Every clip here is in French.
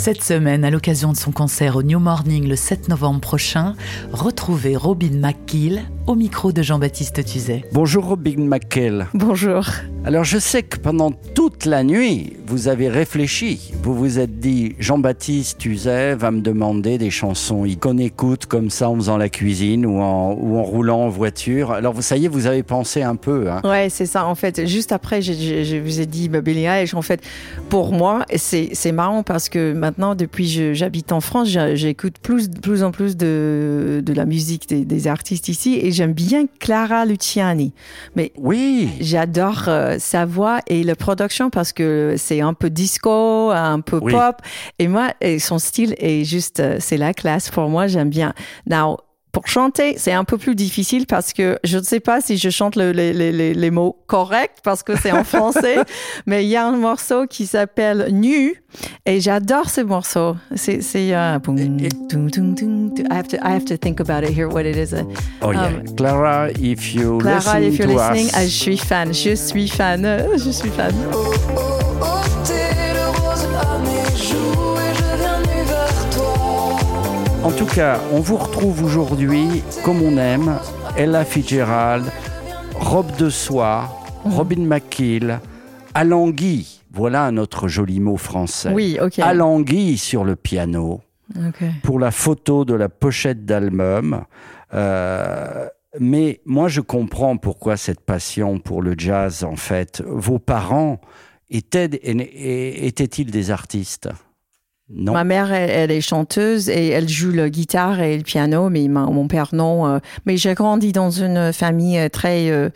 Cette semaine, à l'occasion de son concert au New Morning le 7 novembre prochain, retrouvez Robin McKill au micro de Jean-Baptiste Tuzet. Bonjour Robin McKill. Bonjour. Alors je sais que pendant toute la nuit, vous avez réfléchi. Vous vous êtes dit, Jean-Baptiste Tuzet va me demander des chansons qu'on écoute comme ça en faisant la cuisine ou en, ou en roulant en voiture. Alors vous, est, vous avez pensé un peu. Hein. Ouais, c'est ça. En fait, juste après, je, je, je vous ai dit Billie Eilish. En fait, pour moi, c'est marrant parce que maintenant, depuis j'habite en France, j'écoute plus, plus en plus de, de la musique des, des artistes ici et j'aime bien Clara Luciani. Mais oui, j'adore euh, sa voix et la production parce que c'est un peu disco, un peu Oui. pop. Et moi, et son style est juste, euh, c'est la classe pour moi. J'aime bien. Now, pour chanter, c'est un peu plus difficile parce que je ne sais pas si je chante le- les, les, les, les mots corrects parce que c'est en français, mais il y a un morceau qui s'appelle Nu et j'adore ce morceau. C'est, c'est, tung. I have to, I have to think about it here, what it is. oh yeah. Um, Clara, if you Clara, listen if you're to listening, us. ah, je suis fan, je suis fan, je suis fan. En tout cas, on vous retrouve aujourd'hui comme on aime. Ella Fitzgerald, robe de soie, Mhm. Robin McKill, Alangui. Voilà un autre joli mot français. Oui, ok. Alangui sur le piano pour la photo de la pochette d'album. Euh, mais moi, je comprends pourquoi cette passion pour le jazz, en fait. Vos parents étaient, étaient-ils des artistes? Non. Ma mère, elle, elle est chanteuse et elle joue la guitare et le piano, mais ma- mon père, non. euh. mais j'ai grandi dans une famille euh, très... euh,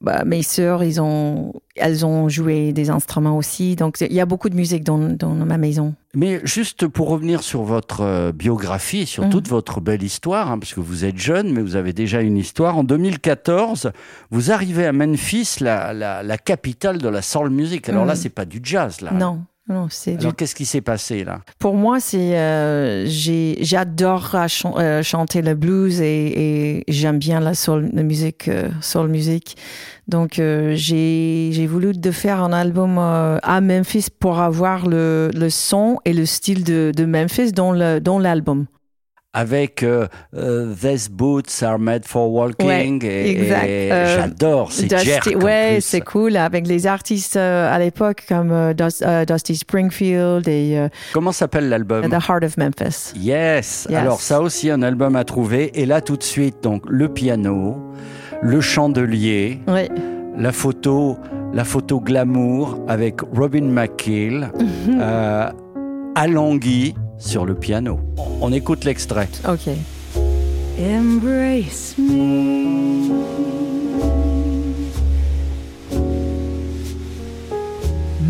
bah, mes sœurs, ils ont, elles ont joué des instruments aussi. Donc, il y a beaucoup de musique dans, dans ma maison. Mais juste pour revenir sur votre euh, biographie, sur Mhm. toute votre belle histoire, hein, parce que vous êtes jeune, mais vous avez déjà une histoire. En 2014, vous arrivez à Memphis, la, la, la capitale de la soul music. Alors là, Mhm. c'est pas du jazz, là. Non, non, c'est du Alors qu'est-ce qui s'est passé là? Pour moi, c'est euh, j'ai j'adore euh, chan- euh, chanter le blues et, et j'aime bien la soul la musique euh, soul music. Donc euh, j'ai j'ai voulu de faire un album à Memphis pour avoir le, le son et le style de, de Memphis dans le dans l'album. Avec euh, euh, These Boots Are Made for Walking. Ouais, et, Euh, J'adore, c'est Dusty- ouais, c'est cool avec les artistes euh, à l'époque comme Dus- Dusty Springfield et Comment s'appelle l'album? The Heart of Memphis. Yes. Yes. Alors ça aussi un album à trouver. Et là tout de suite donc le piano, le chandelier, la photo, la photo glamour avec Robin McKill, euh, Alangui sur le piano. On écoute l'extrait. Ok. Embrace me.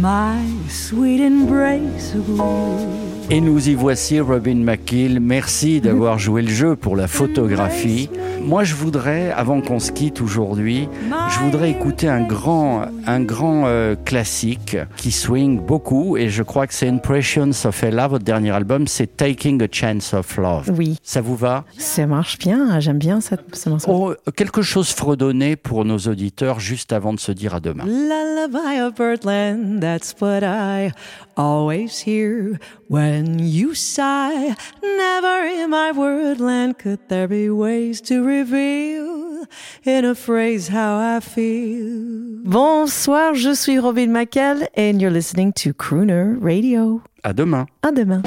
My sweet embrace of you. Et nous y voici, Robin McKill. Merci d'avoir joué le jeu pour la photographie. Moi, je voudrais, avant qu'on se quitte aujourd'hui, je voudrais écouter un grand, un grand euh, classique qui swing beaucoup. Et je crois que c'est Impressions of Ella, votre dernier album. C'est Taking a Chance of Love. Oui, Ça vous va? Ça marche bien. J'aime bien cette, ce morceau. Oh, quelque chose fredonné pour nos auditeurs juste avant de se dire à demain. Lullaby of Birdland, that's what I always hear when you sigh. Never in my wordland could there be ways to reveal in a phrase how I feel. Bonsoir, je suis Robin McKell and you're listening to Crooner Radio. À demain. À demain.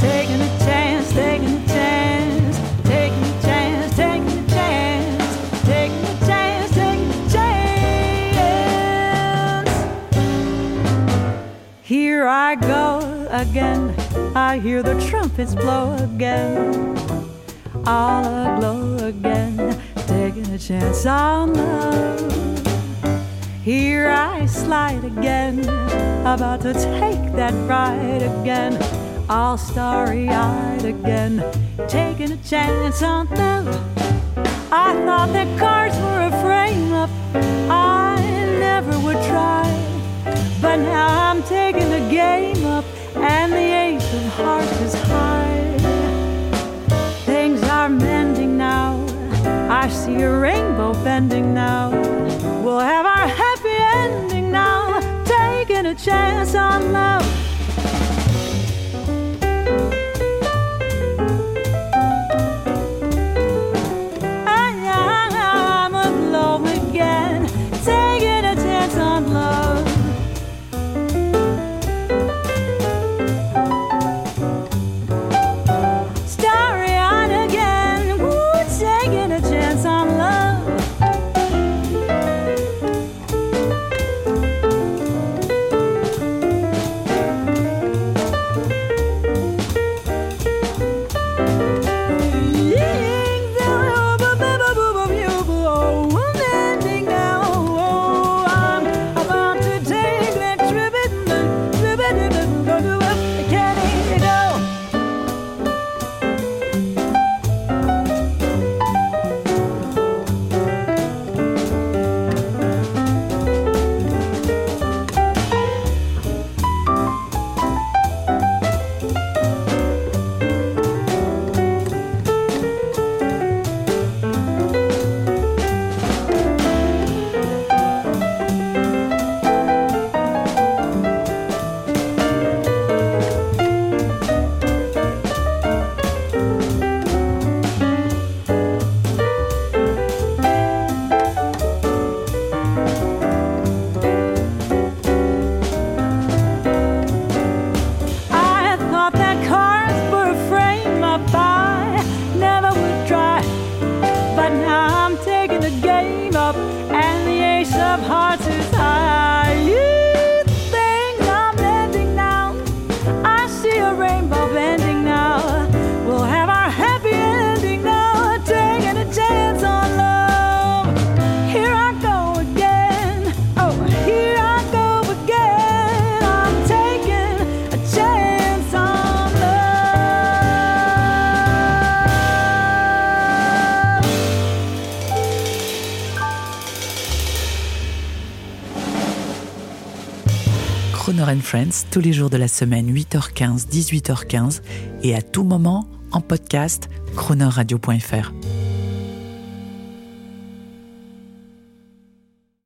Taking a chance, taking a chance, taking a chance, taking a chance, taking a chance, taking a chance. Here I go again. I hear the trumpets blow again, all aglow again, taking a chance on love. Here I slide again, about to take that ride again, all starry eyed again, taking a chance on love. I thought that cards were a frame up, I never would try, but now I'm taking the game up. And the heart is high. Things are mending now. I see a rainbow bending now. We'll have our happy ending now. Taking a chance on love. Croner Friends, tous les jours de la semaine, 8h15, 18h15, et à tout moment, en podcast, cronerradio.fr.